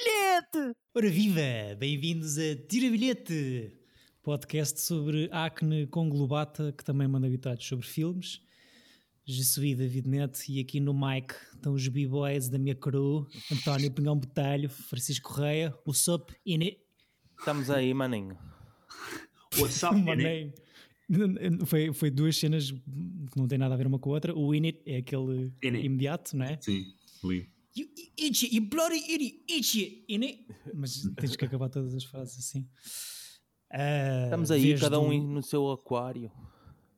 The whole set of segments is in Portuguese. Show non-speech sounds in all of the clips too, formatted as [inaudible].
bilhete! Ora viva! Bem-vindos a Tira Bilhete, podcast sobre acne com globata, que também manda habitados sobre filmes. Je suis David Neto e aqui no mic estão os b-boys da minha crew, António Pinhão Botelho, Francisco Correia, o Sup Ine... Estamos aí, maninho. What's up, Mané. Foi, foi duas cenas que não têm nada a ver uma com a outra. O Init é aquele Init. imediato, não é? Sim, lindo. You itchy, you bloody idiot, itchy, Init. Mas [laughs] tens que acabar todas as frases assim. Ah, Estamos aí, cada do- um no seu aquário.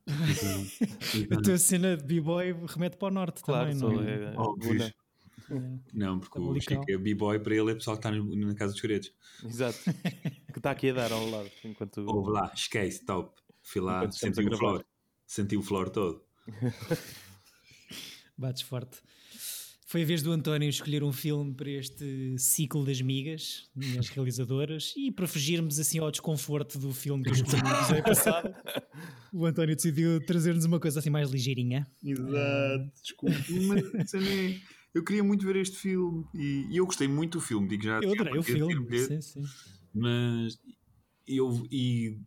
[laughs] A tua cena de b-boy remete para o norte Claro, também, sou não é? é. Guna. Não, porque o. Chico é b-boy para ele é pessoal que está na Casa dos Segredos. Exato. que está aqui a dar ao lado. Enquanto... [laughs] Ouve lá, esquece, top. Fui lá, senti a o flor. Senti o flor todo. Bates forte. Foi a vez do António escolher um filme para este ciclo das migas, minhas realizadoras, e para fugirmos assim ao desconforto do filme que eu escolhi no passado, o António decidiu trazer-nos uma coisa assim mais ligeirinha. Exato, desculpa. Mas, Sané, eu queria muito ver este filme e, e eu gostei muito do filme, digo já. Eu adorei o filme. bilhete, Sim, sim. Mas eu e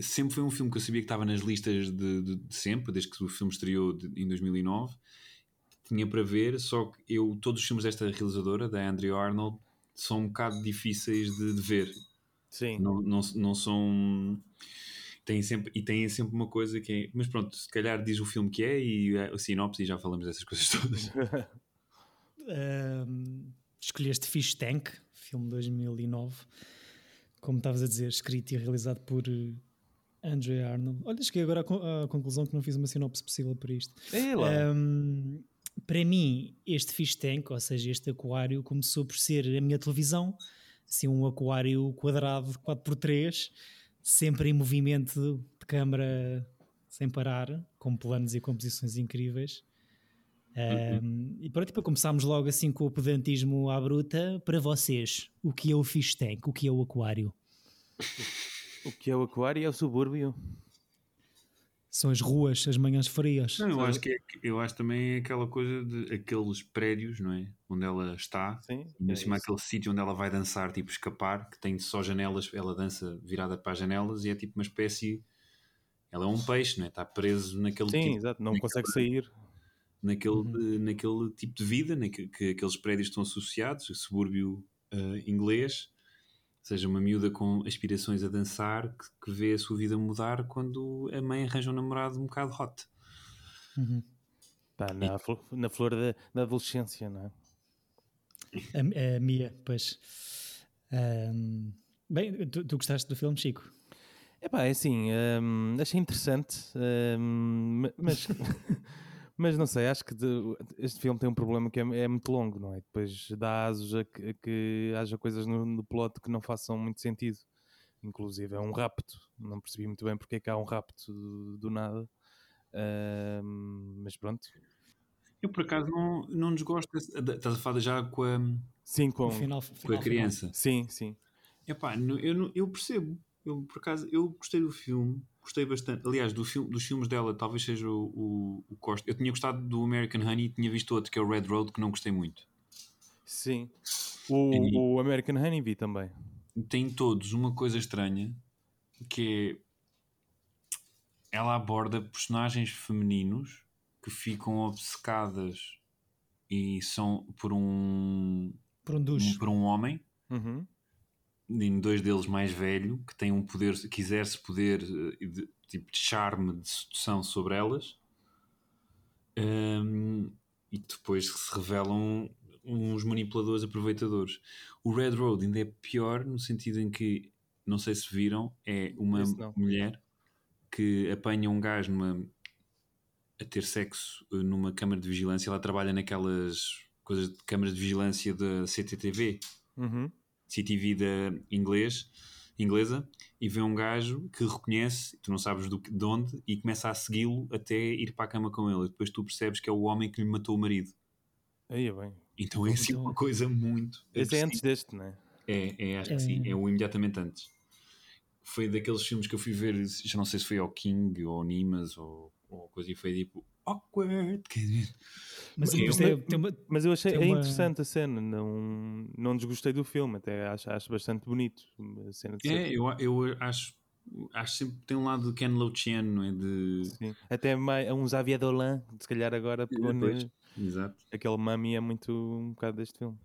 sempre foi um filme que eu sabia que estava nas listas de, de- de sempre, desde que o filme estreou de- em 2009. Tinha para ver, só que eu, todos os filmes desta realizadora, da Andrea Arnold, são um bocado difíceis de, de ver. Sim. Não, não, não são. Têm sempre, e têm sempre uma coisa que é. Mas pronto, se calhar diz o filme que é e a, sinopse e já falamos dessas coisas [laughs] todas. [laughs] Ahm, escolheste Fish Tank, filme de 2009, como estavas a dizer, escrito e realizado por eh, Andrea Arnold. Olha, cheguei agora à, con- à conclusão que não fiz uma sinopse possível para isto. É lá. Ahm, para mim, este Fish Tank, ou seja, este aquário, começou por ser a minha televisão, assim, um aquário quadrado de 4x3, sempre em movimento de câmara sem parar, com planos e composições incríveis. Um, e pronto, para começarmos logo assim com o pedantismo à bruta, para vocês, o que é o Fish Tank? O que é o aquário? [laughs] O que é o aquário é o subúrbio. São as ruas, as manhãs frias. Não, eu acho que é, eu acho também é aquela coisa de aqueles prédios, não é? Onde ela está. Sim. E é isso. aquele sítio onde ela vai dançar, tipo escapar, que tem só janelas, ela dança virada para as janelas e é tipo uma espécie. Ela é um peixe, não é? Está preso naquele Sim, tipo, exato. Não naquele- consegue sair. naquele, Uhum. naquele tipo de vida naque- que aqueles prédios estão associados, o subúrbio eh, inglês, seja uma miúda com aspirações a dançar que, que vê a sua vida mudar quando a mãe arranja um namorado um bocado hot. Uhum. Pá, na, flo- na flor da, da adolescência, não é? A, a Mia, pois. Um, bem, tu, tu gostaste do filme, Chico? Epá, é assim, hum, achei interessante, ma- mas, [laughs] mas não sei, acho que de- este filme tem um problema que é, é muito longo, não é? Depois dá asos a que, a que haja coisas no, no plot que não façam muito sentido. Inclusive é um rapto, não percebi muito bem porque é que há um rapto do, do nada. Hum, mas pronto. Eu por acaso não, não desgosto, estás a falar já com a, Sim, com, No final, com final, a criança. sim, sim. Epá, eu, eu percebo. Eu, por acaso, eu gostei do filme, gostei bastante. Aliás, do filme, dos filmes dela, talvez seja o, o, o Costa. Eu tinha gostado do American Honey e tinha visto outro, que é o Red Road, que não gostei muito. Sim. O, E- o American Honeybee também. Tem todos uma coisa estranha, que é... Ela aborda personagens femininos que ficam obcecadas e são por um, por um um- por um homem Uhum. Em dois deles mais velho, que tem um poder, que exerce poder eh, de, tipo de charme, de sedução sobre elas, Hum, e depois se revelam uns manipuladores aproveitadores. O Red Road ainda é pior no sentido em que, não sei se viram, é uma mulher que apanha um gajo numa, a ter sexo eh, numa câmara de vigilância, ela trabalha naquelas coisas de câmaras de vigilância da CTTV, Uhum. CTV da inglês, inglesa e vê um gajo que reconhece, tu não sabes do, que- de onde, e começa a segui-lo até ir para a cama com ele. E depois tu percebes que é o homem que lhe matou o marido. Aí é bem. Então é assim uma coisa muito. Esse é antes deste, não é? É, é, acho que É. sim, é o imediatamente antes. Foi daqueles filmes que eu fui ver, já não sei se foi ao King ou ao Nimas ou, ou coisa, e foi tipo, awkward. Quer dizer, Mas, Mas- é- mas- tem uma- Mas eu achei Tem é uma- interessante a cena, não, não desgostei do filme, até acho, acho bastante bonito a cena de É, ser- eu, eu acho, acho sempre que tem um lado do Ken Loachian, não é? De... sim. Até mais, um Xavier Dolan, se calhar agora pegou Pois. ne- Exato. aquele mami é muito um bocado deste filme.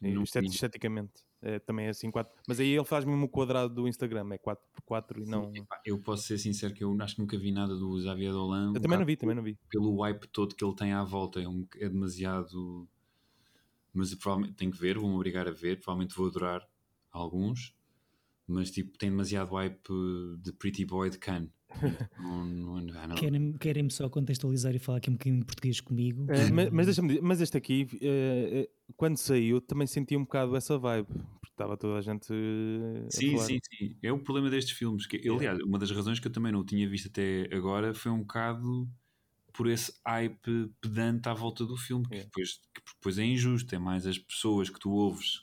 Vi. esteticamente. É, também é assim 4. Mas aí ele faz mesmo o quadrado do Instagram, é 4x4 e não. Eu posso ser sincero que eu acho que nunca vi nada do Xavier Dolan. Eu um também não bocado vi, também não vi. Pelo hype todo que ele tem à volta, é, um, é demasiado. Mas provavelmente tenho que ver, vou-me obrigar a ver. Provavelmente vou adorar alguns, mas tipo, tem demasiado hype de Pretty Boy de Cannes. Não, não, ah, não. Querem-me querem só contextualizar e falar aqui um bocadinho de português comigo. É, mas, mas deixa-me dizer, mas este aqui, eh, quando saiu, também senti um bocado essa vibe, porque estava toda a gente eh, a Sim, falar. sim, sim. É o problema destes filmes. Que, aliás, uma das razões que eu também não o tinha visto até agora foi um bocado por esse hype pedante à volta do filme, que, É. depois, que depois é injusto. É mais as pessoas que tu ouves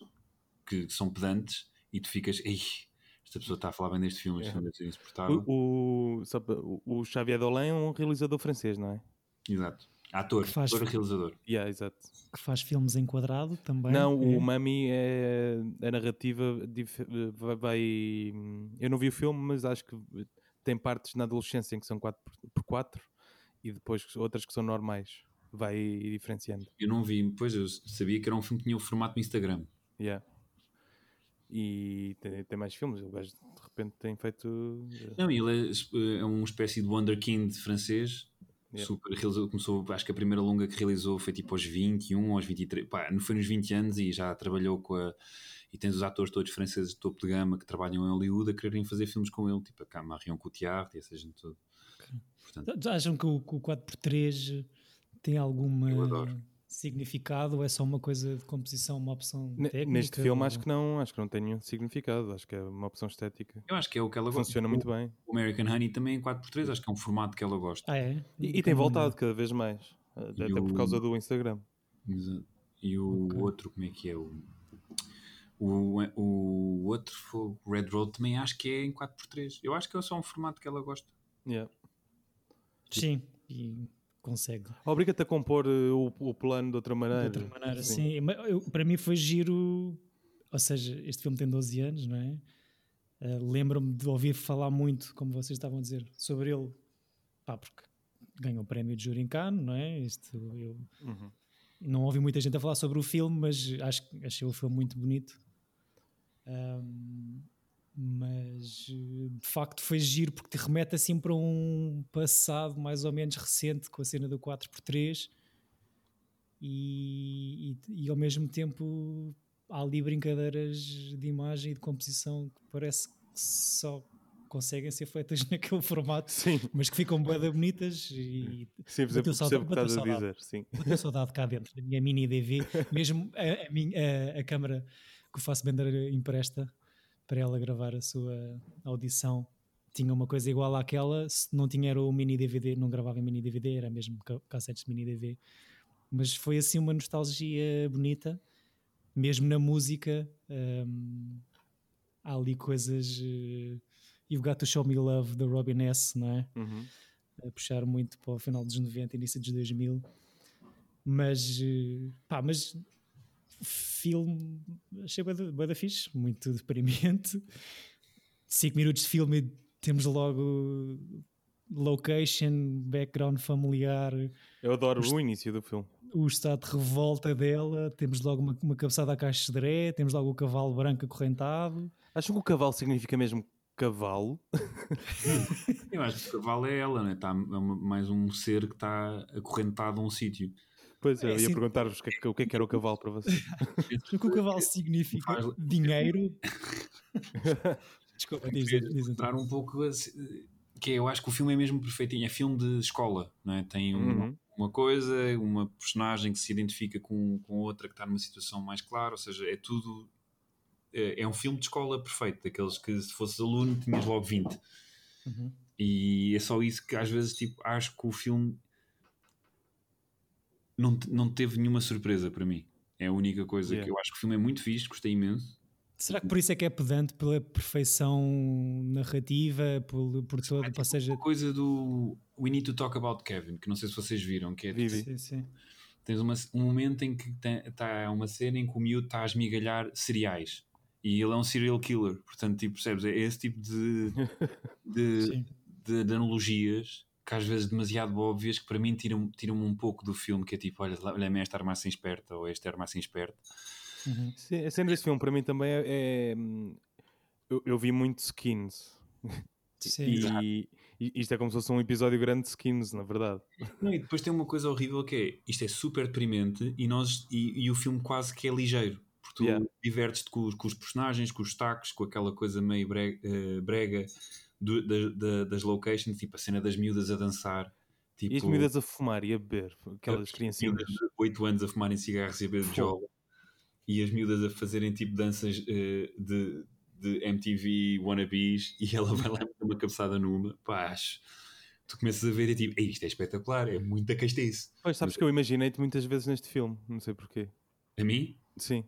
que são pedantes e tu ficas, ei, esta pessoa está a falar bem deste filme, este É. filme deve ser insuportável. O, o, só o- Xavier Dolan é um realizador francês, não é? Exato. Ator, faz- ator e realizador. Yeah, exato. Que faz filmes em quadrado também. Não, é. o Mami é a narrativa dif- vai, vai- Eu não vi o filme, mas acho que tem partes na adolescência em que são 4x4 e depois outras que são normais. Vai diferenciando. Eu não vi, pois eu sabia que era um filme que tinha o formato do Instagram. Yeah. E tem, tem mais filmes. O gajo de repente tem feito. eh, Não, ele é, é uma espécie de wonderkind francês. Yeah. Super, realizou, começou, acho que a primeira longa que realizou foi tipo aos 21, aos 23, pá, não foi nos 20 anos e já trabalhou com a. E tens os atores todos franceses de topo de gama que trabalham em Hollywood a quererem fazer filmes com ele, tipo a Marion Cotillard e essa gente toda. Portanto, Acham que o, que o 4x3 tem alguma Eu adoro. Significado ou é só uma coisa de composição, uma opção técnica? Neste filme ou- acho que não, acho que não tem nenhum significado. Acho que é uma opção estética. eu acho que é o que ela gosta. Funciona O- muito bem. O American Honey também é 4x3, acho que é um formato que ela gosta. Ah, é? E, e tem voltado cada vez mais. Até, E até por o- causa do Instagram. Exato. E o Ok. outro, como é que é? O, o, o outro, foi o Red Road, também acho que é em 4x3. Eu acho que é só um formato que ela gosta. Yeah. Sim, e consegue. Obriga-te a compor eh, o, o plano de outra De maneira. outra maneira, sim. Mas eu- para mim foi giro. Ou seja, este filme tem 12 anos, não é? Ah, Lembro-me de ouvir falar muito, como vocês estavam a dizer, sobre ele. Pá, porque ganhou o prémio de júri em Cannes, não é? Isto, eu Uhum. não ouvi muita gente a falar sobre o filme, mas acho, que- achei o filme muito bonito. Ahm, mas eh, de facto foi giro porque te remete assim para um passado mais ou menos recente com a cena do 4x3 e, e, e ao mesmo tempo há ali brincadeiras de imagem e de composição que parece que só conseguem ser feitas [laughs] naquele formato Sim, mas que ficam bem bonitas e sim, percebo, Bateu saudade- percebo que estás a bateu dizer. Sim. ter saudade cá dentro da minha mini DV, mesmo a, a, a- a câmara que o Fassbender empresta para ela gravar a sua audição tinha uma coisa igual àquela, se não tinha era o mini DVD, não gravava em mini DVD, era mesmo ca- cassetes de mini DV, mas foi assim uma nostalgia bonita, mesmo na música, hum, há ali coisas, eh, You've Got to Show Me Love da Robin S, não é? Uhum. a puxar muito para o final dos 90, início dos 2000. Mas, eh, pá, mas filme achei bué da fixe, muito deprimente. 5 minutos de filme temos logo location, background familiar, Eu adoro o início do filme. o estado de revolta dela, temos logo uma, uma cabeçada à caixa de dré, temos logo o cavalo branco acorrentado. Acham que o cavalo significa mesmo cavalo? [laughs] Eu acho que o cavalo é ela, né? tá, é uma- mais um ser que está acorrentado a um sítio. Pois é, É, eu ia sim. perguntar-vos o que, é que- o que é que era o cavalo para vocês. [laughs] O que o cavalo significa dinheiro. [laughs] Desculpa, diz, diz, diz então. Um pouco assim, que eu acho que o filme é mesmo perfeitinho, é filme de escola, não é? Tem um- Uhum. uma coisa, uma personagem que se identifica com, com outra que está numa situação mais clara, ou seja, é tudo. É, é um filme de escola perfeito, daqueles que se fosses aluno tinhas logo 20. Uhum. E é só isso que às vezes tipo, acho que o filme não, não teve nenhuma surpresa para mim. É a única coisa Yeah. que eu acho que o filme é muito fixe, gostei imenso. Será que por isso é que é pedante pela perfeição narrativa, por, por todo, tipo ou seja, uma coisa do We Need to Talk About Kevin, que não sei se vocês viram, que é tipo, sim, sim. tens uma- um momento em que está uma cena em que o miúdo está a esmigalhar cereais e ele é um serial killer, portanto, tipo, percebes? É esse tipo de, [laughs] de, Sim. de, de analogias que às vezes demasiado óbvias que para mim tiram- tiram-me um pouco do filme, que é tipo, olha, olha-me esta arma assim esperta ou esta arma assim esperta. Uhum. Sim, A cena desse filme para mim também é. é, eu, eu vi muito Skins. Sim. E, e isto é como se fosse um episódio grande de Skins, na verdade. Não, e depois tem uma coisa horrível que é isto é super deprimente e, nós, e, e o filme quase que é ligeiro. Porque tu Yeah. divertes-te com, os- com os personagens, com os destaques, com aquela coisa meio brega, eh, brega do- da- da- das locations, tipo a cena das miúdas a dançar. Tipo, E as comidas a fumar e a beber, aquelas as criancinhas. miúdas de 8 anos a fumarem cigarros e a beber jola. E as miúdas a fazerem tipo danças eh, de, de MTV wannabes [laughs] e ela vai lá e dá uma cabeçada numa. Pá, acho- Tu começas a ver e tipo, "Ei, isto é espetacular, é muita castice. Pois sabes que eu imaginei-te muitas vezes neste filme, não sei porquê. A mim, Sim.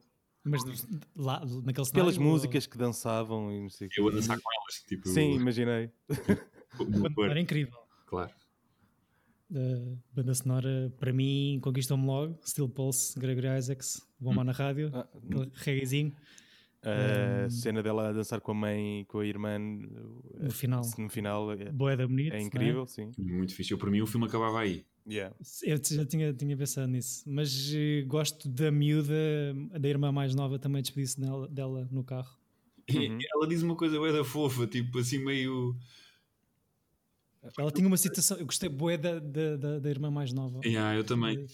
Mas lá, naquele cenário. Pelas ou- músicas que dançavam e não sei eu a dançar com elas. Tipo, Sim, imaginei. era incrível. claro. A banda sonora, para mim, conquistou-me logo. Steel Pulse, Gregory Isaacs, Woman na rádio, Ah, aquele reggaezinho a cena dela a dançar com a mãe e com a irmã no final. no final é, Boeda bonito. é não incrível, sim. Muito fixe. Eu, para mim, o filme acabava aí. Yeah. Eu já tinha, tinha pensado nisso, mas eh, gosto da miúda, da irmã mais nova também despedi-se dela, dela no carro. Uhum. ela diz uma coisa bué da fofa, tipo assim, meio. Ela tinha uma citação, eu gostei bué da, da, da, irmã mais nova. Yeah, eu também.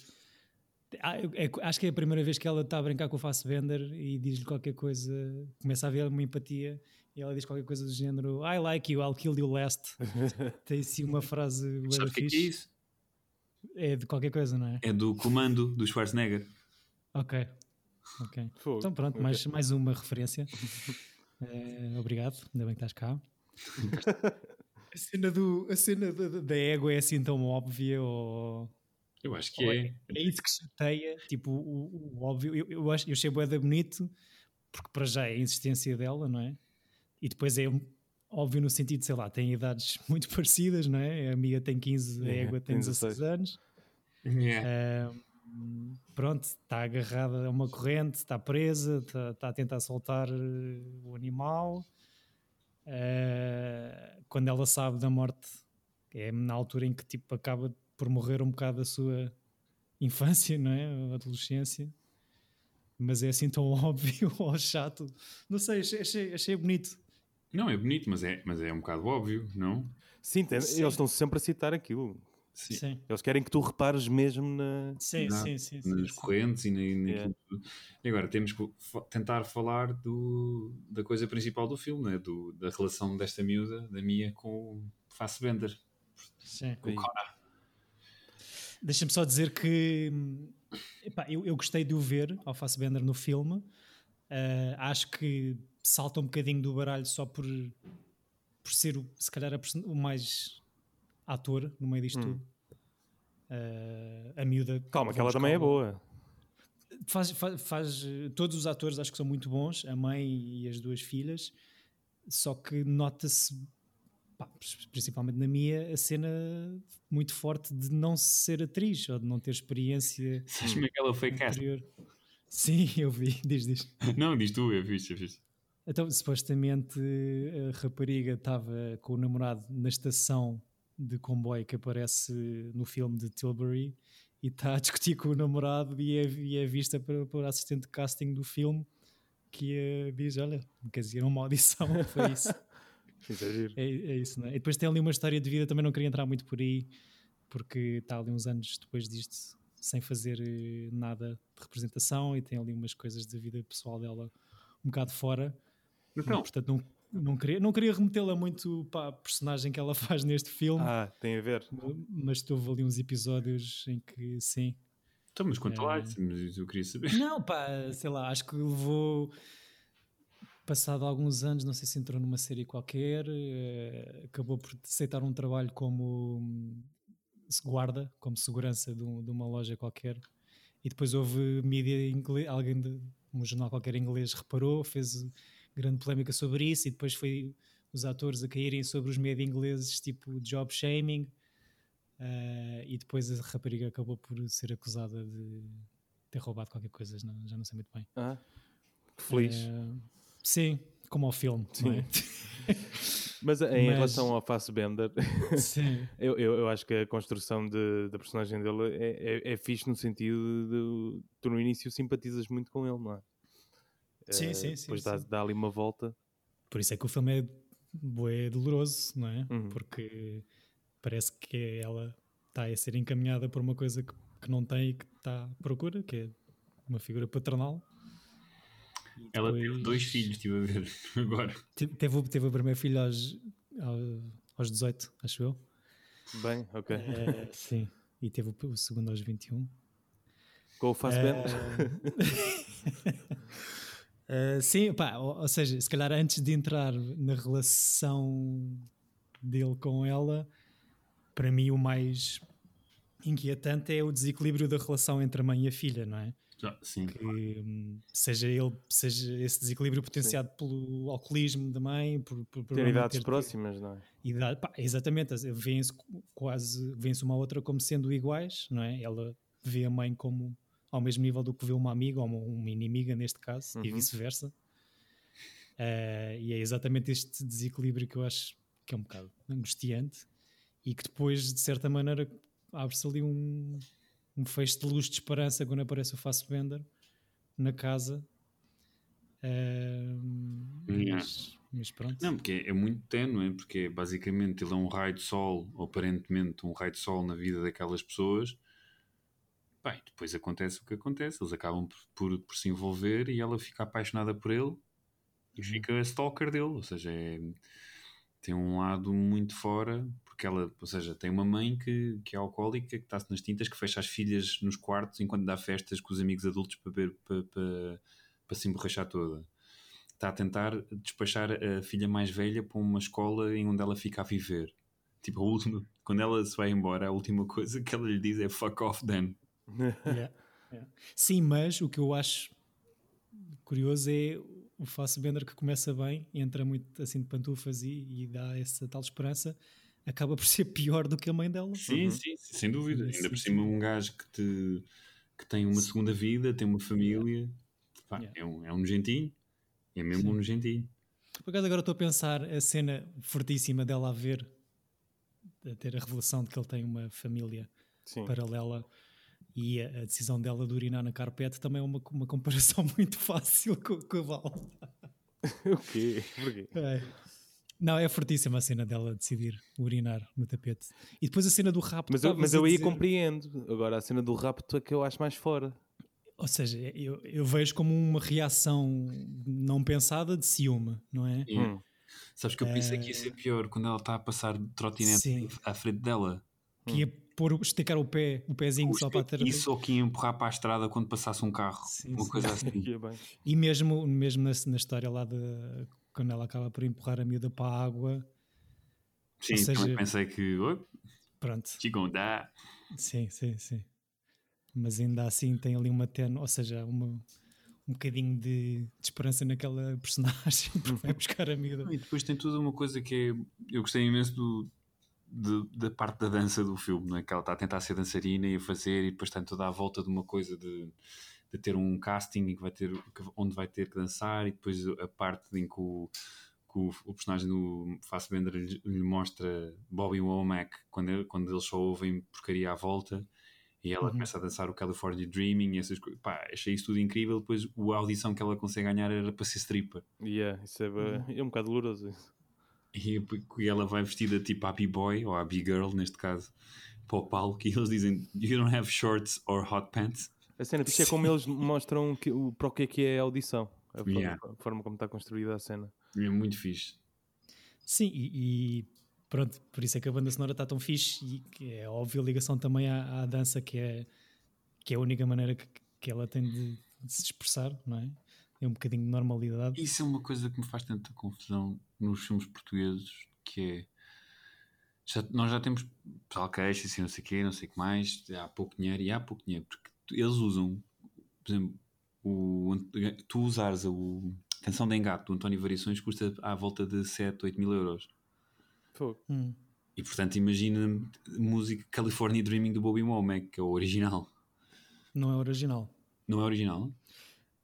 Ah, é- acho que é a primeira vez que ela está a brincar com o Fassbender e diz-lhe qualquer coisa, começa a haver uma empatia e ela diz qualquer coisa do género I like you, I'll kill you last. [laughs] Tem assim uma frase Sabes o que é, é isso? É de qualquer coisa, não é? É do comando do Schwarzenegger. Ok. Ok. Fogo. Então pronto, Ok. mais, mais uma referência. [laughs] Eh, obrigado, ainda bem que estás cá. [laughs] a cena, do, a cena da, da- égua é assim tão óbvia ou... Eu acho que ou é. É isso que chateia, tipo, o, o- o óbvio. Eu, eu, acho, eu achei bué da bonito, porque para já é a insistência dela, não é? E depois é óbvio no sentido, sei lá, tem idades [laughs] muito parecidas, não é? A amiga tem 15, a É, égua tem tem 16 anos. Yeah. Pronto, está agarrada a uma corrente, está presa, está, está a tentar soltar eh, o animal. Ah, quando ela sabe da morte, é na altura em que tipo, acaba por morrer um bocado a sua infância, não é? A adolescência. Mas é assim tão [laughs] óbvio ou chato. Não sei, achei, achei bonito. Não, é bonito, mas é, mas é um bocado óbvio, não? Sim, tem- Sim. eles estão sempre a citar aquilo. Sim. Sim, Eles querem que tu repares mesmo na. sim, Exato. sim, sim, Nas sim. correntes e na, naquilo tudo. E agora temos que tentar falar do, da coisa principal do filme, né? do, da relação desta miúda, da Mia, com o Fassbender. Sim. Com o. Connor. Deixa-me só dizer que epá, eu, eu gostei de o ver ao Fassbender no filme. Ah, acho que salta um bocadinho do baralho só por, por ser o, se calhar a o mais ator no meio disto Hum. tudo. Ah, a miúda. Calma, que ela também é boa. Faz, faz, faz, todos os atores acho que são muito bons, a mãe e as duas filhas, só que nota-se, principalmente na minha, a cena muito forte de não ser atriz ou de não ter experiência Sabes como é que ela foi anterior. Sim, eu vi, [laughs] diz, diz. Não, diz tu, eu fiz, eu fiz. Então, supostamente a rapariga estava com o namorado na estação de comboio que aparece no filme de Tilbury e está a discutir com o namorado e é, e é vista por, por assistente de casting do filme que eh, diz, olha, quer dizer, uma audição, [laughs] foi isso. É. É, isso, não é? E depois tem ali uma história de vida, também não queria entrar muito por aí, porque está ali uns anos depois disto sem fazer eh, nada de representação e tem ali umas coisas da vida pessoal dela um bocado fora. Então, Portanto, não, não queria, não queria remetê-la muito para a personagem que ela [laughs] faz neste filme, Ah, tem a ver. mas estou ali uns episódios em que sim. então mas quanto lá, É. mas eu queria saber. Não, pá, sei lá, acho que levou passado alguns anos, não sei se entrou numa série qualquer, eh, acabou por aceitar um trabalho como hum, guarda, como segurança de, um- de uma loja qualquer. E depois houve mídia inglês, alguém de, um jornal qualquer inglês reparou, fez grande polémica sobre isso e depois foi os atores a caírem sobre os média ingleses, tipo job shaming. Uh, e depois a rapariga acabou por ser acusada de ter roubado qualquer coisa, não, já não sei muito bem. Ah, que feliz. Uh, sim, como ao filme, sim. É? [laughs] Mas em Mas... relação ao Fassbender, [laughs] eu, eu, eu, acho que a construção de, da personagem dele é, é, é fixe no sentido de, de tu no início simpatizas muito com ele, não é? Sim, uh, sim, sim. Depois dá, dá, ali uma volta. Por isso é que o filme é, é doloroso, não é? Uhum. Porque parece que ela está a ser encaminhada por uma coisa que, que não tem e que está à procura, que é uma figura paternal. Ela teve dois filhos, estive a ver [laughs] agora. Teve, teve o primeiro filho aos, aos 18, acho eu. Bem, ok. É, sim, e teve o, o, segundo aos 21. Com o Fassbender? Uh, [laughs] uh, sim, pá, ou, ou, seja, se calhar antes de entrar na relação dele com ela, para mim o mais inquietante é o desequilíbrio da relação entre a mãe e a filha, não é? sim. Que hum, seja ele, seja esse desequilíbrio potenciado sim. pelo alcoolismo da mãe, por, por, por ter idades ter próximas, não é? Idade, pá, exatamente, vêem-se quase, vêem-se uma outra como sendo iguais, não é? Ela vê a mãe como ao mesmo nível do que vê uma amiga ou uma, uma inimiga neste caso, uhum. e vice-versa. Uh, e é exatamente este desequilíbrio que eu acho que é um bocado angustiante e que depois, de certa maneira, abre-se ali um, um feixe de luz de esperança quando aparece o Fassbender na casa. Uh, mas, mas, pronto. Não, porque é, muito tenue, porque basicamente ele é um raio de sol, ou aparentemente um raio de sol na vida daquelas pessoas. Bem, depois acontece o que acontece, eles acabam por, por, por se envolver e ela fica apaixonada por ele e uhum. fica a stalker dele, ou seja, é, tem um lado muito fora, porque ela, ou seja, tem uma mãe que, que é alcoólica, que está-se nas tintas, que fecha as filhas nos quartos enquanto dá festas com os amigos adultos para, ver, para, para, para se emborrachar toda. Está a tentar despachar a filha mais velha para uma escola em onde ela fica a viver. Tipo, a última, quando ela se vai embora, a última coisa que ela lhe diz é fuck off then. [laughs] Yeah, yeah. Sim, mas o que eu acho curioso é o Fassbender que começa bem, entra muito assim de pantufas e, e, dá essa tal esperança, acaba por [laughs] ser pior do que a mãe dela. Sim, uhum. sim, sem dúvida. Ainda por cima um gajo que, te, que tem uma sim. segunda vida, tem uma família, pá, yeah. é, um, é um nojentinho, é mesmo sim. um nojentinho. Por acaso agora estou a pensar a cena fortíssima dela a ver, a ter a revelação de que ele tem uma família sim. paralela e a, a, decisão dela de urinar na carpete também é uma, uma comparação [laughs] muito fácil com, com a Val. [laughs] o quê? Porquê? É. Não, é fortíssima a cena dela decidir urinar no tapete. E depois a cena do rapto. Mas eu, mas eu aí dizer... compreendo. Agora, a cena do rapto é que eu acho mais fora. Ou seja, eu, eu vejo como uma reação não pensada de ciúme, não é? Hum. Sabes que eu pensei que ia ser pior quando ela está a passar de trotinete Sim. à frente dela. Que ia pôr, esticar o pé, o pezinho o só para ter. Isso ou que ia empurrar para a estrada quando passasse um carro, sim, uma sim. coisa [laughs] assim. e mesmo, mesmo na, na, história lá de quando ela acaba por empurrar a miúda para a água. Sim, seja, pensei que. Oh, pronto. dar. Sim, sim, sim. Mas ainda assim tem ali uma teno, ou seja, uma, um bocadinho de, de, esperança naquela [laughs] personagem porque vai buscar a miúda. E depois tem tudo uma coisa que é. Eu gostei imenso do, de, da parte da dança do filme, não é? Que ela está a tentar ser dançarina e a fazer, e depois está toda à volta de uma coisa de, de ter um casting que vai ter, onde vai ter que dançar, e depois a parte em que o, que o, o personagem do Fassbender lhe, lhe mostra Bobby Womack quando, quando eles só ouvem porcaria à volta. E ela uhum. começa a dançar o California Dreaming e essas coisas. Pá, achei isso tudo incrível. Depois a audição que ela consegue ganhar era para ser stripper. Yeah, isso é, uhum. é um bocado doloroso. Isso. E, e ela vai vestida tipo Happy Boy, ou Happy Girl neste caso, para o palco, e eles dizem: You don't have shorts or hot pants. A cena é como eles mostram que, o, para o que é que é a audição, a forma, yeah. a forma como está construída a cena. É muito fixe. Sim, e, e, pronto, por isso é que a banda sonora está tão fixe e que é óbvio a ligação também à, à, dança, que é, que é a única maneira que, que ela tem de, de se expressar, não é? É um bocadinho de normalidade. Isso é uma coisa que me faz tanta confusão nos filmes portugueses, que é. Já, nós já temos pessoal queixa, assim, não sei o quê, não sei o que mais, há pouco dinheiro, e há pouco dinheiro, porque eles usam, por exemplo, o, tu usares a canção de engate do António Variações custa à volta de 7, 8 mil euros. Hum. E portanto, imagina música California Dreaming do Bobby Womack, que é o original. Não é original. Não é original?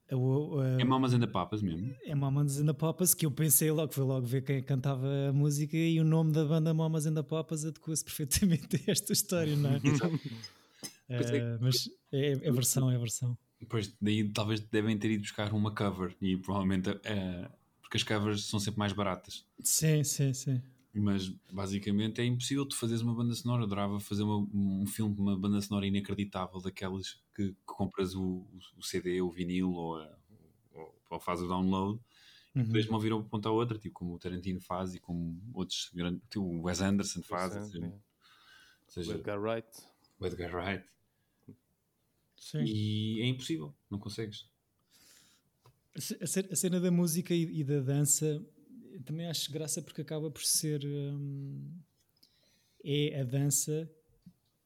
É, é Mamas and the Papas mesmo? É Mamas and the Papas, que eu pensei logo, fui logo ver quem cantava a música e o nome da banda Mamas and the Papas adequa-se perfeitamente a esta história, não é? [laughs] uh, mas é, é versão, é versão. Pois, daí talvez devem ter ido buscar uma cover e provavelmente uh, porque as covers são sempre mais baratas. Sim, sim, sim. Mas basicamente é impossível tu fazeres uma banda sonora. Eu adorava fazer uma, um filme de uma banda sonora inacreditável, daquelas que, que compras o, o, CD, o vinil ou, a, ou, ou faz o download uhum. e depois me ouvir uma ponta a outra, tipo como o Tarantino faz e como outros grandes, tipo o Wes Anderson faz. Wes Anderson, ou seja, o Edgar Wright. O Edgar Wright. Sim. E é impossível, não consegues. A cena da música e da dança também acho graça porque acaba por ser. Hum, é a dança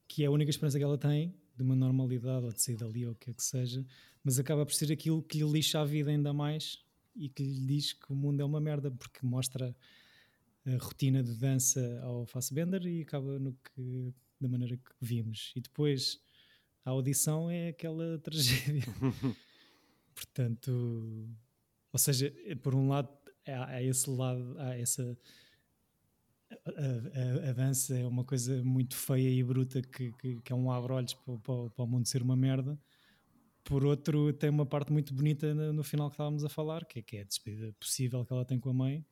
que é a única esperança que ela tem de uma normalidade ou de sair dali ou o que é que seja, mas acaba por ser aquilo que lhe lixa a vida ainda mais e que lhe diz que o mundo é uma merda porque mostra a rotina de dança ao Fassbender e acaba no que da maneira que vimos e depois a audição é aquela [laughs] tragédia [laughs] portanto ou seja, por um lado há, esse lado, há essa. A, a, a, dança é uma coisa muito feia e bruta que, que, que é um abre-olhos para, para, para, o mundo ser uma merda. Por outro, tem uma parte muito bonita no, no final que estávamos a falar, que é, que é a despedida possível que ela tem com a mãe.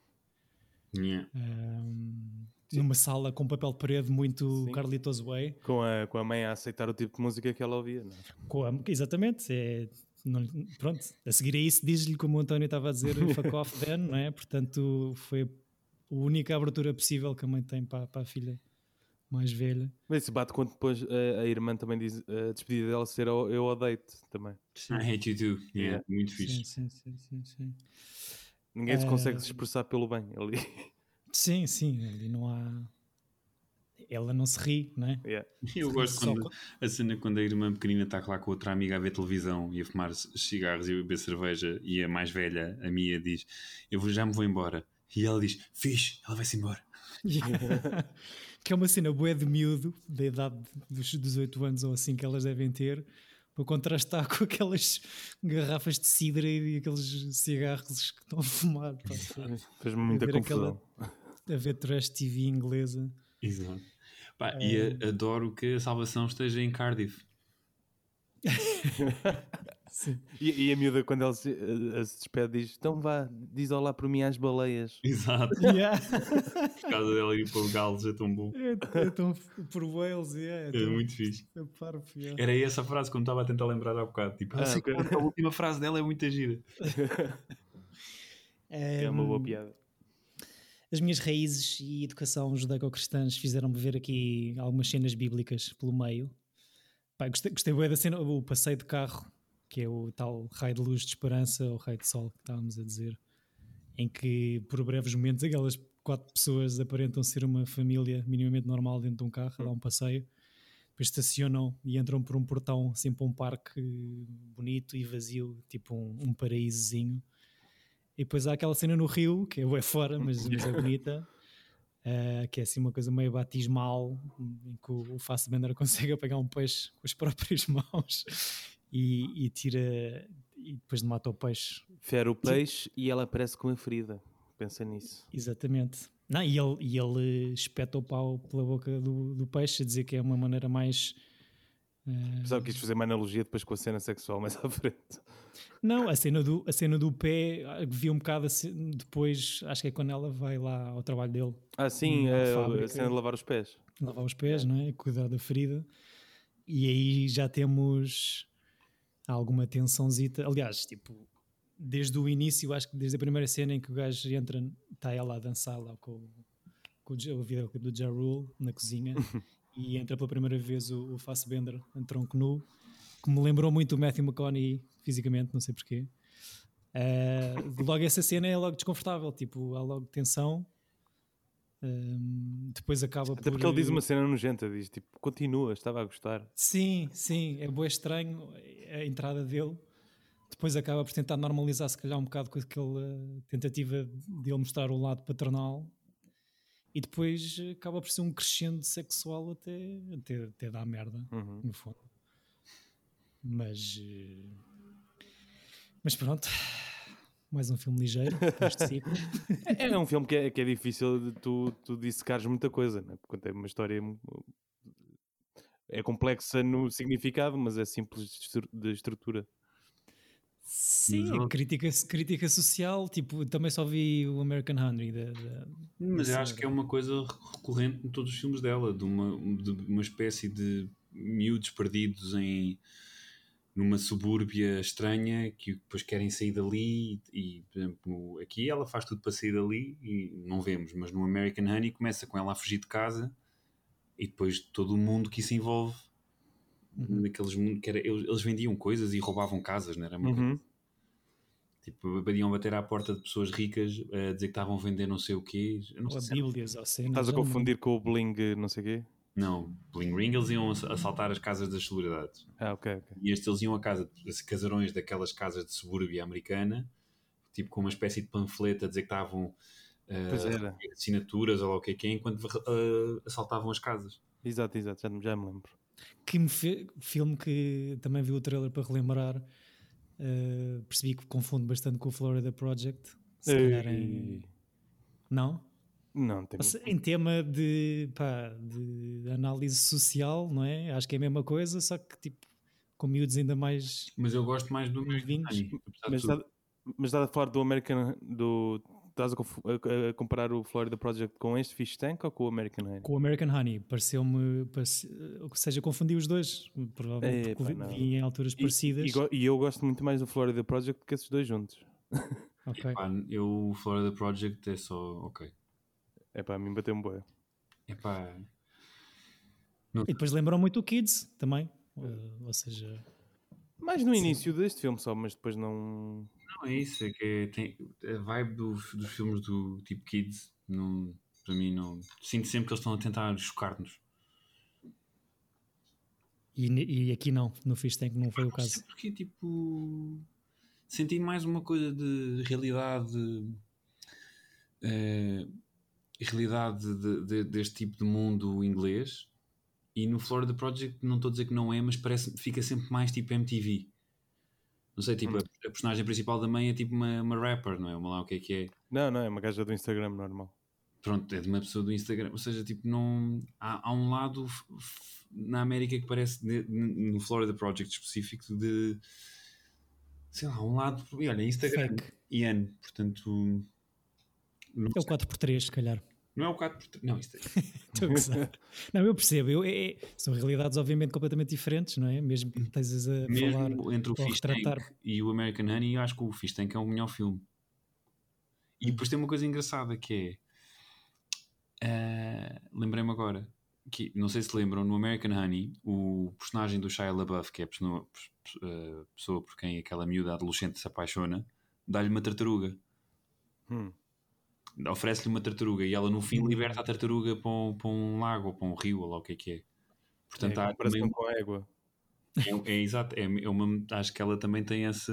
Yeah. Um, numa sala com papel de parede muito Sim. Carlitos Way. Com a, com a mãe a aceitar o tipo de música que ela ouvia, não é? A, exatamente. É, não, pronto, a seguir a isso diz-lhe como o António estava a dizer [laughs] fuck off then, não é? Portanto, foi a única abertura possível que a mãe tem para, para a filha mais velha. Mas isso bate quando depois a, a, irmã também diz a despedida dela ser eu odeio-te também. Sim. I hate you too. Yeah, yeah. muito fixe. Sim, sim, sim, sim, Ninguém se consegue se expressar pelo bem ali. Sim, sim, ali não há ela não se ri, não é? Yeah. Eu gosto quando, a cena quando a irmã pequenina está lá com outra amiga a ver televisão e a fumar cigarros e a beber cerveja e a mais velha, a Mia, diz: Eu já me vou embora. E ela diz: Fiz, ela vai-se embora. [laughs] que é uma cena boa de miúdo, da idade dos 18 anos ou assim que elas devem ter, para contrastar [laughs] com aquelas garrafas de cidra e aqueles cigarros que estão a fumar. Fez-me muita confusão. Aquela, a ver trash TV inglesa. Exato. Pá, é... E adoro que a salvação esteja em Cardiff. [laughs] e, e, a miúda, quando ela se, uh, se, despede, diz: Então vá, diz olá por mim às baleias. Exato. [laughs] Yeah. por causa dela ir para o Gales, é tão bom. É, é tão, por Wales, yeah, é, é tão, muito fixe. É parvo, yeah. Era essa frase que eu estava a tentar lembrar há bocado. Tipo, ah, okay. a última frase dela é muito gira. [laughs] é uma boa piada as minhas raízes e educação judaico-cristãs fizeram-me ver aqui algumas cenas bíblicas pelo meio. Pá, gostei, gostei bem da cena, o passeio de carro, que é o tal raio de luz de esperança, ou raio de sol que estávamos a dizer, em que por breves momentos aquelas quatro pessoas aparentam ser uma família minimamente normal dentro de um carro, a dar um passeio. Depois estacionam e entram por um portão, assim para um parque bonito e vazio, tipo um, um paraísozinho e depois há aquela cena no Rio, que é fora, mas, [laughs] mas é bonita, uh, que é assim uma coisa meio batismal, em que o, o Fassbender consegue apagar um peixe com as [laughs] próprias mãos e, e tira, e depois mata o peixe. Fere o peixe e ela aparece com uma ferida. Pensa nisso. Exatamente. Não, e, ele, e ele espeta o pau pela boca do, do peixe a dizer que é uma maneira mais. Pensava que quis fazer uma analogia depois com a cena sexual mais à frente. Não, a cena do, a cena do pé, ah, vi um bocado assim, depois, acho que é quando ela vai lá ao trabalho dele. Ah, sim, é, a cena de lavar os pés. Lavar os pés, é. não é? Cuidar da ferida. E aí já temos alguma tensãozita. Aliás, tipo, desde o início, acho que desde a primeira cena em que o gajo entra, está ela a dançar lá com, com o videoclipe do Ja Rule na cozinha [laughs] e entra pela primeira vez o, o Fassbender em tronco nu, que me lembrou muito o Matthew McConaughey fisicamente, não sei porquê. Uh, logo essa cena é logo desconfortável, tipo, há logo tensão. Um, depois acaba Até por... porque ele diz uma cena nojenta, diz tipo, continua, estava a gostar. Sim, sim, é bem estranho a entrada dele. depois acaba por tentar normalizar se calhar um bocado com aquela tentativa de ele mostrar o lado paternal e depois acaba por ser um crescendo sexual até, até, até dar merda, Uhum. no fundo. Mas, eh, mas pronto, mais um filme ligeiro [laughs] para este ciclo. É, é um filme que é, que é difícil de tu, tu dissecares muita coisa, né? porque é uma história mu- é complexa no significado, mas é simples de estrutura. Sim, crítica, crítica social, tipo, também só vi o American Honey da, da- Mas eu acho que é uma coisa recorrente em todos os filmes dela, de uma, de uma espécie de miúdos perdidos em numa subúrbia estranha que depois querem sair dali e, por exemplo, aqui ela faz tudo para sair dali e não vemos, mas no American Honey começa com ela a fugir de casa e depois todo o mundo que se envolve Uhum. naqueles mundos que era, eles, eles vendiam coisas e roubavam casas, não era? Uma Uhum. Tipo, iam bater à porta de pessoas ricas a dizer que estavam a vender não sei o quê. Não ou sei se era- Bíblias ou cenas. Estás a confundir com o Bling, não sei o quê? Não, Bling Ring eles iam ass- assaltar as casas das celebridades. Ah, ok, ok. E estes eles iam a casa, casarões daquelas casas de subúrbia americana, tipo com uma espécie de panfleto a dizer que estavam era. assinaturas ou lá o que é que é, enquanto ah, assaltavam as casas. Exato, exato, já, já me lembro. Que me fe- filme que também vi o trailer para relembrar. eh, percebi que confundo bastante com o Florida Project. Se calhar em- Não? Não, tem Em tema de, pá, de análise social, não é? Acho que é a mesma coisa, só que tipo com miúdos ainda mais. Mas eu gosto mais do American Mas mas está a falar do American. Do, estás a, a- a comparar o Florida Project com este Fish Tank ou com o American Honey? Com o American Honey, pareceu-me. Parece, ou seja, confundi os dois, provavelmente Epá, porque vi- em alturas E- parecidas. E, e eu gosto muito mais do Florida Project do que esses dois juntos. [laughs] Ok. Pá, eu, o Florida Project é só, ok. É para mim bateu um boia. Epá, E depois lembram muito o Kids também. eh, ou seja, Mais no início deste filme só, mas depois não. Não, é isso, é que é- tem, a vibe do- dos filmes do tipo Kids, não, para mim não. Sinto sempre que eles estão a tentar chocar-nos. e, e aqui não, no Fish Tank não foi o Não caso. porque, tipo, senti mais uma coisa de realidade, eh, realidade de- de- deste tipo de mundo inglês. E no Florida Project, não estou a dizer que não é, mas parece fica sempre mais tipo MTV. Não sei, tipo, a, a personagem principal da mãe é tipo uma, uma rapper, não é? Uma lá o que é que é. Não, não, é uma gaja do Instagram normal. pronto, é de uma pessoa do Instagram, ou seja, tipo, não há, há um lado na América que parece de- no Florida Project específico de sei lá, um lado, e olha, Instagram Fake. ano, portanto não, É o 4x3, se calhar. Não é o 4 por não, isto é, [laughs] Estou a gozar. não, eu percebo. Eu, é- é- são realidades, obviamente, completamente diferentes, não é? Mesmo que estejas a falar. mesmo entre o Fish retratar. Tank e o American Honey, eu acho que o Fish Tank é o melhor filme. E depois tem uma coisa engraçada que é ah, lembrei-me agora que não sei se lembram no American Honey o personagem do Shia LaBeouf que é a pessoa, a pessoa por quem aquela miúda adolescente se apaixona dá-lhe uma tartaruga Hum. Oferece-lhe uma tartaruga e ela no fim liberta a tartaruga para um, para um lago ou para um rio ou lá o que é que é. Portanto é, há também- com a égua. é, é exato, é, é uma, acho que ela também tem essa,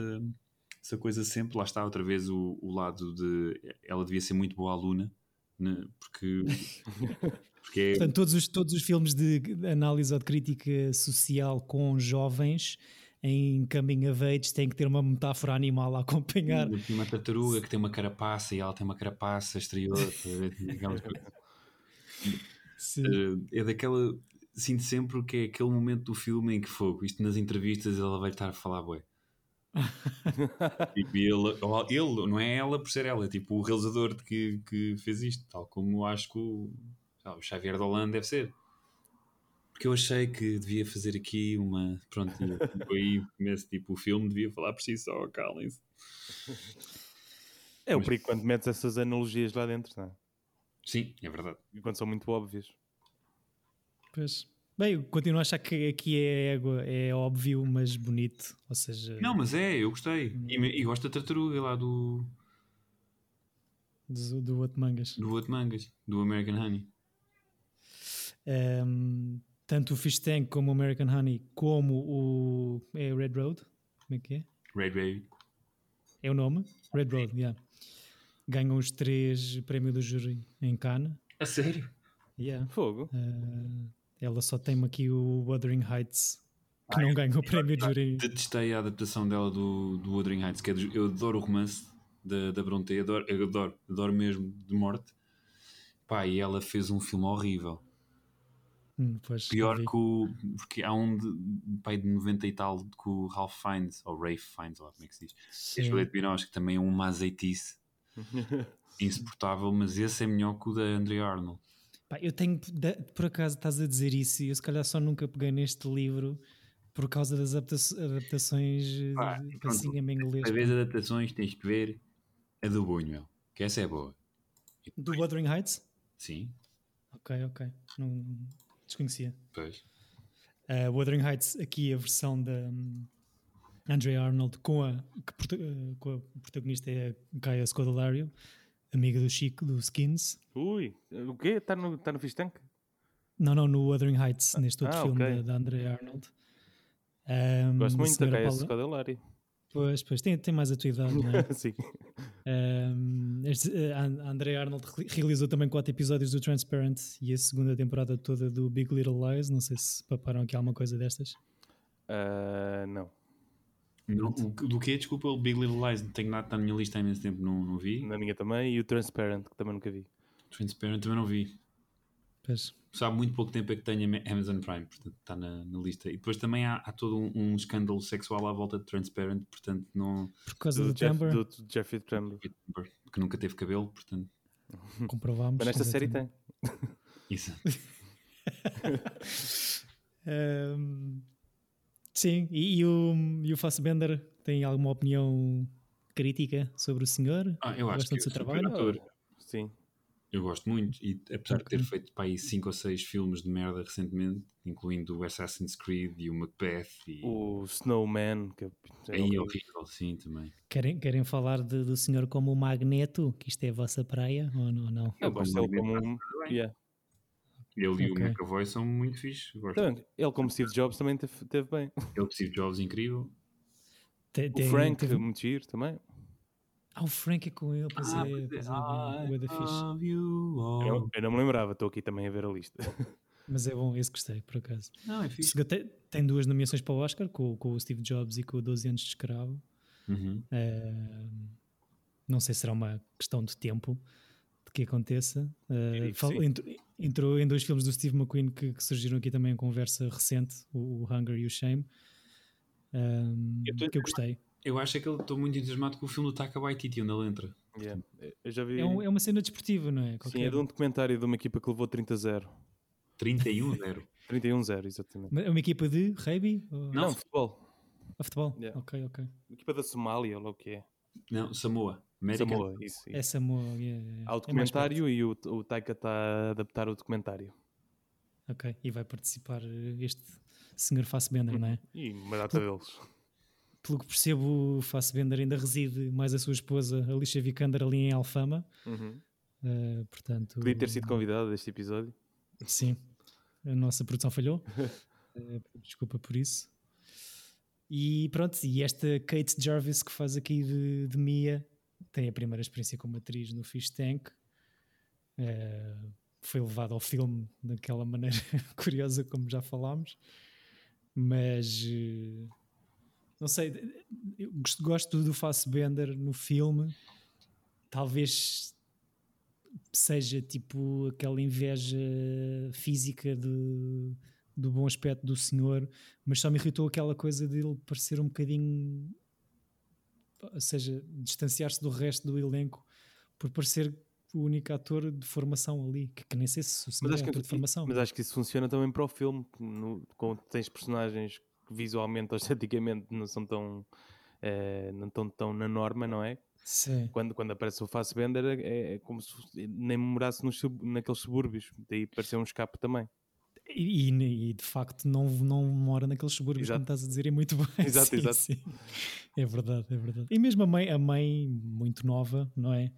essa coisa sempre, lá está outra vez o, o lado de ela devia ser muito boa aluna, né, porque, [laughs] porque é, Portanto, todos os, todos os filmes de análise ou de crítica social com jovens em coming of age têm que ter uma metáfora animal a acompanhar. tem uma tartaruga que tem uma carapaça e ela tem uma carapaça exterior, coisas. [laughs] Sim. é daquela, sinto sempre que é aquele momento do filme em que fogo, isto nas entrevistas ela vai estar a falar bué. [laughs] Tipo, ele, ele, não é ela por ser ela, é tipo o realizador que, que fez isto, tal como acho que o, o Xavier Dolan deve ser. Porque eu achei que devia fazer aqui uma. Pronto, [laughs] aí começo tipo o filme, devia falar por si só, calem-se. É o Mas- perigo quando metes essas analogias lá dentro, não é? Sim, é verdade. E quando são muito óbvias. Pois. Bem, eu continuo a achar que aqui é égua, é óbvio, mas bonito. Ou seja, Não, mas é, eu gostei. E, e gosto da tartaruga lá do, do, do outro mangas. do outro mangas, do American Honey. Um, tanto o Fish Tank como o American Honey, como o é Red Road. Como é que é? Red Ray. é o nome? Red Road, yeah. Ganham os três prémios do júri em Cannes. A sério? Yeah. Fogo. Uh, ela só tem aqui o Wuthering Heights, que Ah, não ganha o prémio de júri. Detestei a adaptação dela do, do Wuthering Heights, que é do- eu adoro o romance da, da Bronte, adoro, eu adoro, adoro mesmo de morte. Pá, e ela fez um filme horrível. Hum, pois, Pior que o. Porque há um de, pai de 90 e tal com o Ralph Fiennes, ou Rafe Fiennes, ou lá como é que se diz. A Sim. Juliette Binoche, que também é uma azeitice [laughs] insuportável, mas esse é melhor que o da Andrea Arnold. Pá, eu tenho, por acaso estás a dizer isso, e eu se calhar só nunca peguei neste livro por causa das adapta- adaptações eh, Pá, de- pronto, em inglês. Às vezes adaptações tens que ver a do Buñuel, que essa é boa. Do Wuthering Heights? Sim, Ok, ok. Não desconhecia. pois. Uh, Wuthering Heights, aqui a versão da hum, Andrea Arnold com a, que eh, com a protagonista é a Gaia Scodelario, amiga do Chico, do Skins. Ui, o quê? Está no, tá no Fish Tank? Não, não, no Wuthering Heights, neste outro ah, filme ok. da, da Andrea Arnold. Um, Gosto muito da Gaia Paula- Scodelari. Pois, pois, tem, tem mais a tua idade, não é? [laughs] Sim. Um, este, a a Andrea Arnold re- realizou também quatro episódios do Transparent e a segunda temporada toda do Big Little Lies. Não sei se paparam aqui alguma coisa destas. Ah, não. Não, o, do que? Desculpa, o Big Little Lies, não tenho nada, está na minha lista há imenso tempo, não, não vi. Na minha também. E o Transparent, que também nunca vi. Transparent também não vi. Pois. Sabe muito pouco tempo é que tenho a Amazon Prime, portanto está na, na lista. E depois também há, há todo um, um escândalo sexual à volta de Transparent, portanto não. Por causa Do, do, Jeff, do, do Jeffrey Tambor. que nunca teve cabelo, portanto. [laughs] comprovámos. Mas nesta série tem. Isso. Um, [laughs] sim, e, e o, e o Fassbender tem alguma opinião crítica sobre o senhor? Ah, eu acho que do seu é trabalho? ator. Sim. Eu gosto muito, e apesar de ter feito para aí 5 ou 6 filmes de merda recentemente, incluindo o Assassin's Creed e o Macbeth, e O Snowman, que é aí é horrível. horrível, sim, também. Querem, querem falar de- do senhor como o Magneto, que isto é a vossa praia, ou não? não? Eu gosto dele como um. Yeah. Ele e o. McAvoy são muito Gosto. Também, ele, como Steve Jobs, também teve, teve bem. Ele, Steve Jobs, incrível. Tem- O Frank, teve- muito giro também. Ah, o Frank é com ele, pois Ah, é, pois é. é, love you all. Eu, eu não me lembrava, estou aqui também a ver a lista. [laughs] Mas é bom, esse gostei, por acaso. Não, é fixe. Tem, duas nomeações para o Oscar, com, com o Steve Jobs e com o 12 anos de escravo. Uhum. Eh, não sei se será uma questão de tempo de que aconteça. Eh, Diria que fal- sim. entrou, entrou em dois filmes do Steve McQueen que, que surgiram aqui também em conversa recente, o, o Hunger e o Shame, Eu que eu gostei. Eu acho é que estou muito entusiasmado com o filme do Taika Waititi, onde ele entra. Yeah. Eu já vi. É, um- é uma cena desportiva, não é? Sim, Qualquer- é de um documentário de uma equipa que levou 30-0. 31-0. 31-0, exatamente. É uma equipa de rugby? Ou, Não, futebol. ou futebol? Yeah. Ok, ok. Equipa da Somália, ou o que é. Não, Samoa. América. Samoa, isso. isso. É Samoa. yeah, yeah. Há o É documentário e o, o Taika está a adaptar o documentário. Ok, e vai participar este senhor Fassbender, não é? E uma data deles. Pelo que percebo, o Fassbender ainda reside mais a sua esposa, Alicia Vikander, ali em Alfama. Uhum. Eh, portanto, Podia ter sido convidado deste episódio. Sim, a nossa produção falhou. [laughs] Eh, desculpa por isso. E pronto, e esta Kate Jarvis que faz aqui de, de Mia tem a primeira experiência como atriz no Fish Tank. Eh, foi levado ao filme daquela maneira [laughs] curiosa, como já falámos. Mas não sei, eu gosto, do Fassbender no filme. Talvez seja tipo aquela inveja física de, do bom aspecto do senhor, mas só me irritou aquela coisa dele parecer um bocadinho, ou seja, distanciar-se do resto do elenco por parecer o único ator de formação ali, que, que nem sei se senhor é ator de formação. mas acho que isso funciona também para o filme. No, com, tens personagens que visualmente ou [laughs] esteticamente não são tão. eh, não estão tão na norma, não é? Sim. Quando, quando aparece o Fassbender é, é como se nem morasse nos, naqueles subúrbios. Daí parecer um escape também. E, e- e, de facto não, não mora naqueles subúrbios, Exato. como estás a dizer, é muito [laughs] bem. Exato, Sim, exato. sim. É verdade, é verdade. E mesmo a mãe, a mãe muito nova, não é?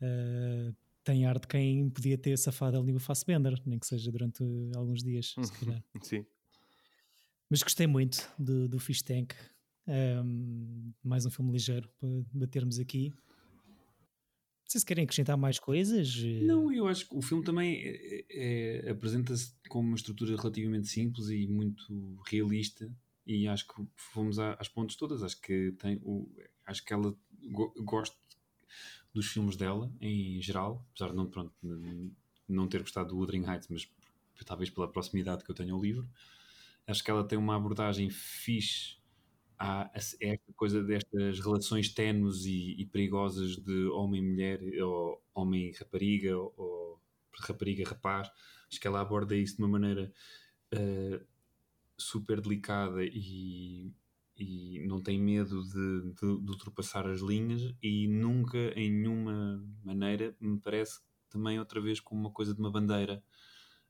Uh, tem ar de quem podia ter safado ali o Fassbender, nem que seja durante alguns dias, se calhar. Sim. Mas gostei muito do, do Fish Tank. Um, mais um filme ligeiro para batermos aqui. Não sei se querem acrescentar mais coisas. Não, eu acho que o filme também é, é, apresenta-se com uma estrutura relativamente simples e muito realista. E acho que fomos às pontas todas. Acho que tem o, acho que ela go, gosto dos filmes dela em geral, apesar de não, pronto, não ter gostado do Wuthering Heights, mas talvez pela proximidade que eu tenho ao livro. Acho que ela tem uma abordagem fixe a, esta coisa destas relações tenues e, e perigosas de homem-mulher ou homem-rapariga ou rapariga-rapaz. Acho que ela aborda isso de uma maneira uh, super delicada e, e não tem medo de, de, de, ultrapassar as linhas e nunca em nenhuma maneira me parece também outra vez como uma coisa de uma bandeira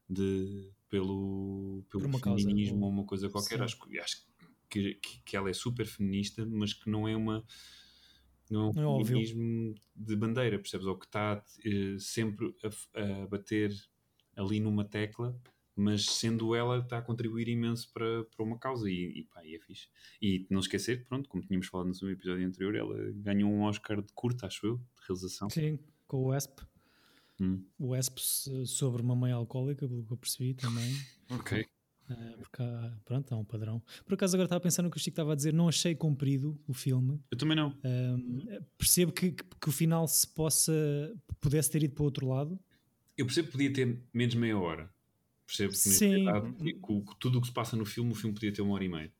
de, pelo, pelo feminismo ou uma coisa qualquer. Acho, acho que, que, que, ela é super feminista, mas que não é uma não é um é feminismo de bandeira, percebes? Ou que está uh, sempre a, a, bater ali numa tecla, mas sendo ela está a contribuir imenso para, para uma causa e, e, pá, e é fixe. E não esquecer que, pronto, como tínhamos falado no episódio anterior, ela ganhou um Oscar de curta, acho eu, de realização. Sim, com o ESP. Hum. O ESP sobre uma mãe alcoólica, pelo que eu percebi também. [laughs] Ok. Uh, porque há, pronto, há um padrão. Por acaso agora estava pensando no que o Chico estava a dizer, não achei comprido o filme. Eu também não. Uh, percebo que, que, que, o final se possa pudesse ter ido para o outro lado. Eu percebo que podia ter menos meia hora. Percebo que, Sim. tudo o que se passa no filme, o filme podia ter uma hora e meia.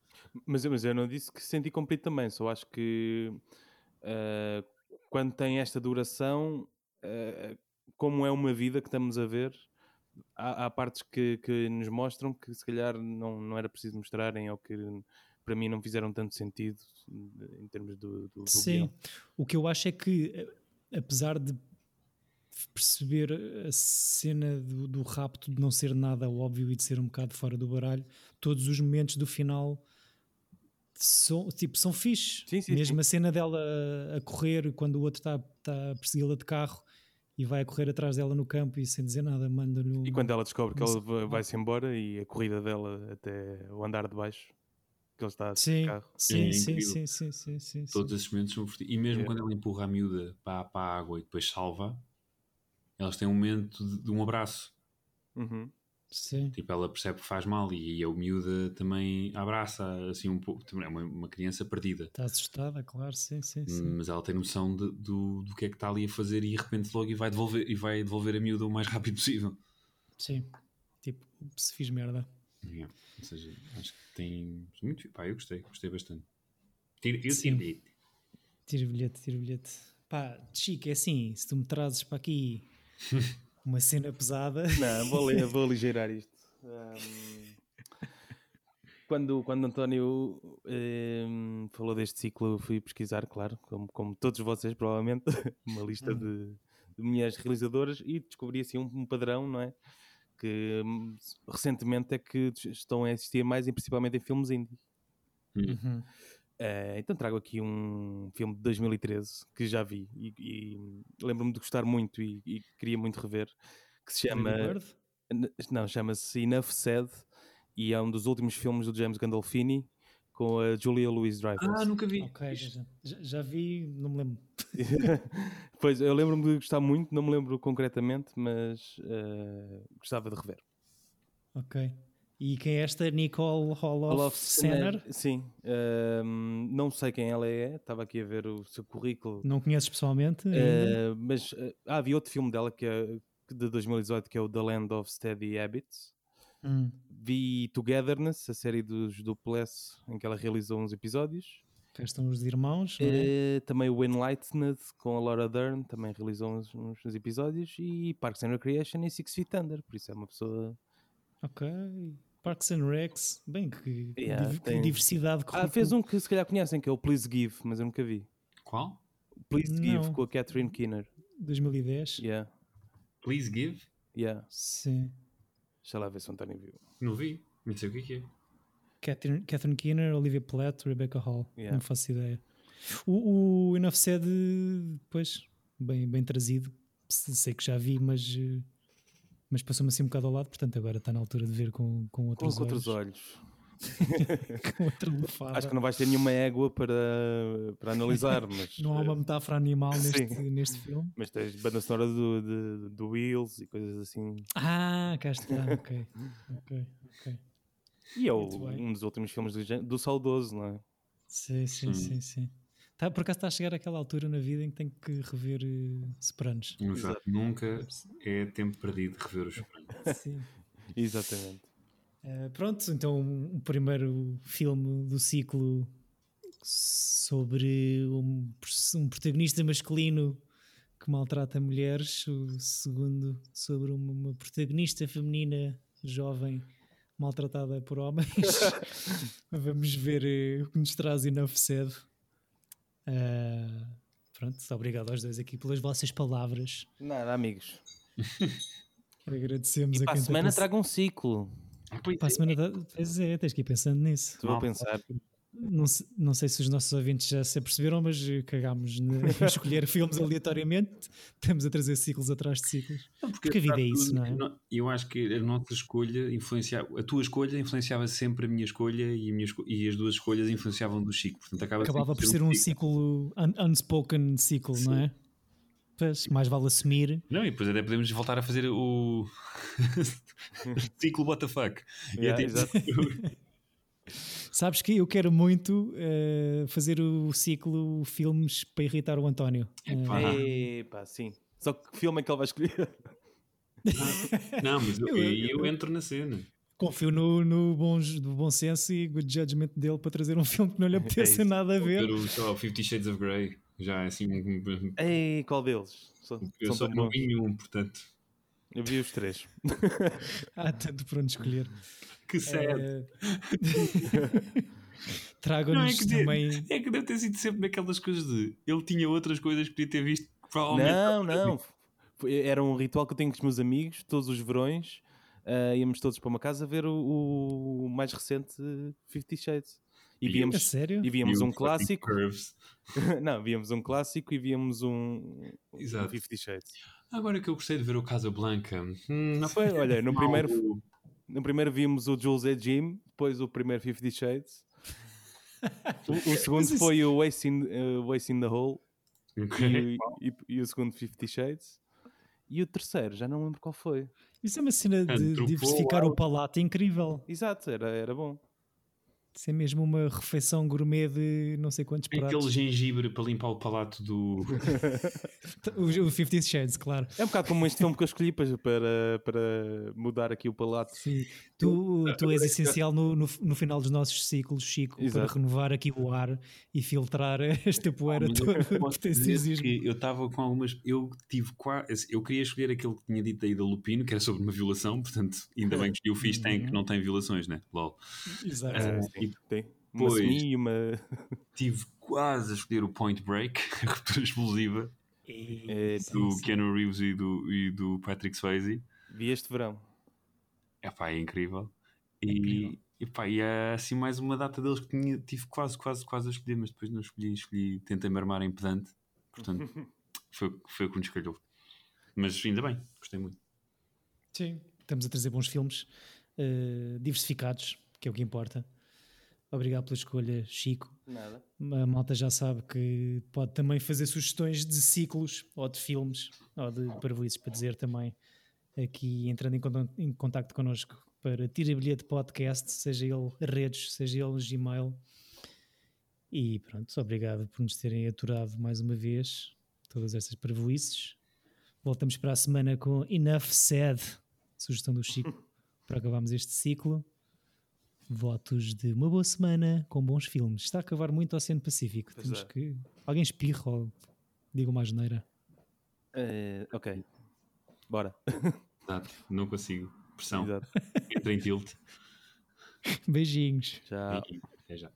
Mas, mas eu não disse que senti comprido também, só acho que uh, quando tem esta duração, como é uma vida que estamos a ver, há, há partes que, que, nos mostram que se calhar não, não era preciso mostrarem ou que para mim não fizeram tanto sentido em termos do, do, do Sim, guião. o que eu acho é que eh, apesar de perceber a cena do, do, rapto de não ser nada óbvio e de ser um bocado fora do baralho, todos os momentos do final são, tipo, são fixe. Sim, sim, Mesmo sim. a cena dela a, a correr quando o outro está tá a persegui-la de carro e vai a correr atrás dela no campo e sem dizer nada, manda-lhe. E quando ela descobre que ela vai-se embora e a corrida dela até o andar de baixo, que ele está sim, carro. Sim, é sim, sim, sim, sim, sim, Todos esses momentos são E mesmo é. quando ela empurra a miúda para, para a água e depois salva, elas têm um momento de, de um abraço. Uhum. Sim. Tipo, ela percebe que faz mal e a miúda também abraça assim um pouco. É uma, uma criança perdida. Está assustada, claro, sim, sim, sim. Mas ela tem noção de, do, do que é que está ali a fazer e de repente logo e vai devolver, e vai devolver a miúda o mais rápido possível. Sim. Tipo, se fiz merda. Yeah. Ou seja, acho que tem muito. Pá, eu gostei, gostei bastante. Tira, eu tiro bilhete. Tira bilhete, tira bilhete. Pá, Chico, é assim, se tu me trazes para aqui [laughs] uma cena pesada. Não, vou, vou aligeirar isto. [laughs] Um, quando, quando António um, falou deste ciclo, fui pesquisar, claro, como, como todos vocês, provavelmente, [laughs] uma lista de, de mulheres realizadoras e descobri assim um, um padrão, não é? Que hum, recentemente é que estão a existir mais, e principalmente em filmes indie. Uhum. Uh, então trago aqui um filme de 2013 que já vi e, e lembro-me de gostar muito e, e, queria muito rever que se chama não, chama-se Enough Said e é um dos últimos filmes do James Gandolfini com a Julia Louis-Dreyfus. Ah, nunca vi. Okay, já, já, vi, não me lembro. [laughs] pois, eu lembro-me de gostar muito, não me lembro concretamente, mas uh, gostava de rever. Ok. E quem é esta? Nicole Holof Senner? Sim, um, não sei quem ela é, estava aqui a ver o seu currículo. Não conheces pessoalmente? Uh, mas uh, ah, havia outro filme dela que é de 2018 que é o The Land of Steady Habits. Hum. Vi Togetherness, a série dos Dupless, em que ela realizou uns episódios. Cá estão os irmãos. Uh, também o Enlightened com a Laura Dern, também realizou uns, uns episódios. E Parks and Recreation e Six Feet Under, por isso é uma pessoa. Ok. Parks and Recs, bem, que, yeah, que tem... diversidade. Ah, fez um que se calhar conhecem, que é o Please Give, mas eu nunca vi. Qual? Please Não. Give, com a Catherine Keener. 2010? Yeah. Please Give? Yeah. Sim. Deixa lá ver se o António viu. Não vi, não sei o que é. Catherine, Catherine Keener, Olivia Platt, Rebecca Hall. Yeah. Não faço ideia. O, o Enough Said, pois, bem, bem trazido. Sei que já vi, mas eh, mas passou-me assim um bocado ao lado, portanto agora está na altura de ver com, com outros com olhos. outros olhos. [laughs] [laughs] Com outra lufada. Acho que não vais ter nenhuma égua para, para analisar, [laughs] mas. Não há uma metáfora animal neste, Sim. neste filme. Mas tens banda sonora do, de- do Wheels e coisas assim. Ah, cá está, ok. ok, ok. E é o- um dos últimos filmes do, do saudoso, não é? Sim, sim, Sim. sim, sim. Tá, por acaso está a chegar àquela altura na vida em que tem que rever uh, Sopranos. Exato. Nunca é tempo perdido de rever os Sopranos. [laughs] Sim. Exatamente. Uh, pronto, então o primeiro filme do ciclo sobre um, um protagonista masculino que maltrata mulheres, o segundo sobre uma, uma protagonista feminina jovem maltratada por homens. [laughs] [laughs] Vamos ver eh, o que nos traz Enough Said. Uh, pronto, obrigado aos dois aqui pelas vossas palavras. Nada, amigos. [laughs] Agradecemos E a para a quem semana traga um ciclo. Pois Para a é. semana, pois é, tens que ir pensando nisso. Estou a pensar. Não, não sei se os nossos ouvintes já se aperceberam, mas cagámos na- em escolher [laughs] filmes aleatoriamente. Estamos a trazer ciclos atrás de ciclos. Não, Porque a vida é isso, tudo, não é? Eu acho que a nossa escolha influenciava, a tua escolha influenciava sempre a minha escolha e, a minha esco- e as duas escolhas influenciavam do Chico. Portanto, acaba Acabava por ser um ciclo, un- unspoken ciclo, não é? Pois, mais vale assumir. Não, e depois até podemos voltar a fazer o [laughs] ciclo what the fuck. E Yeah, é tipo- exato. [laughs] Sabes que eu quero muito eh, fazer o ciclo filmes para irritar o António. Epá. Epá, sim. Só que filme é que ele vai escolher? [laughs] Não, mas eu, Eu- eu, entro na cena. confio no, no bom, no bom senso e good judgment dele para trazer um filme que não lhe [laughs] apeteça isso. nada a ver. O o Fifty Shades of Grey. Já é assim Ei, qual deles? Eu só não vi nenhum, portanto. Eu vi os três. [laughs] Há tanto por onde escolher. Que sério. É [laughs] Traga-nos que de- também. É que deve ter sido sempre naquelas coisas de. Ele tinha outras coisas que podia ter visto. Provavelmente Não, não. Era um ritual que eu tenho com os meus amigos, todos os verões. ah, íamos todos para uma casa ver o, o mais recente Fifty Shades. E A víamos, sério? e víamos um clássico. Curves. [laughs] não, víamos um clássico e víamos um, um Exato. Fifty Shades. Agora que eu gostei de ver o Casablanca. Hum, não Foi, olha, no primeiro, no primeiro vimos o Jules e Jim, depois o primeiro Fifty Shades. O, o [laughs] segundo isso- foi o Ace in, uh, o in the Hole Ok. e, e- e o segundo Fifty Shades. E o terceiro, já não lembro qual foi. Isso é uma cena de Antropou diversificar o algo. palato incrível. Exato, era, era bom. Isso é mesmo uma refeição gourmet de não sei quantos Tem aquele pratos. gengibre para limpar o palato do. [laughs] O, 50 Shades, claro. É um bocado como este filme que eu escolhi para, para, para mudar aqui o palato. Sim. Tu, tu és essencial no, no, no final dos nossos ciclos, Chico, Exato. para renovar aqui o ar e filtrar [laughs] esta poeira eu toda Eu estava com algumas. Eu tive quase. Eu queria escolher aquele que tinha dito aí da Lupino, que era sobre uma violação, portanto, ainda bem que o Fish Tank, que não tem violações, né? LOL. Exato. Ah, Sim, e tem uma depois- semi e uma. tive quase a escolher o Point Break, [laughs] a ruptura explosiva, É, do sim. Keanu Reeves e do, e do Patrick Swayze. Vi este verão. Epá, é incrível. incrível. E, epá, e há assim mais uma data deles que tinha, tive quase, quase, quase a escolher, mas depois não escolhi, escolhi tentei-me armar em pedante. Portanto, [laughs] foi, foi o que me escolheu. Mas ainda bem, gostei muito. Sim, estamos a trazer bons filmes eh, diversificados, que é o que importa. Obrigado pela escolha, Chico. Nada. A malta já sabe que pode também fazer sugestões de ciclos ou de filmes ou de parvoíces para dizer também aqui entrando em contato, em contacto connosco para Tira Bilhete Podcast, seja ele redes, seja ele Gmail. E pronto, obrigado por nos terem aturado mais uma vez todas estas parvoíces. Voltamos para a semana com Enough Said, sugestão do Chico, [laughs] para acabarmos este ciclo. Votos de uma boa semana com bons filmes. Está a acabar muito o Oceano Pacífico. Pois Temos é. que. Alguém espirra ou diga uma asneira. Eh, ok. Bora. Exato, não consigo. Pressão. Exato. Entra em tilt. [laughs] Beijinhos. Tchau. Até já.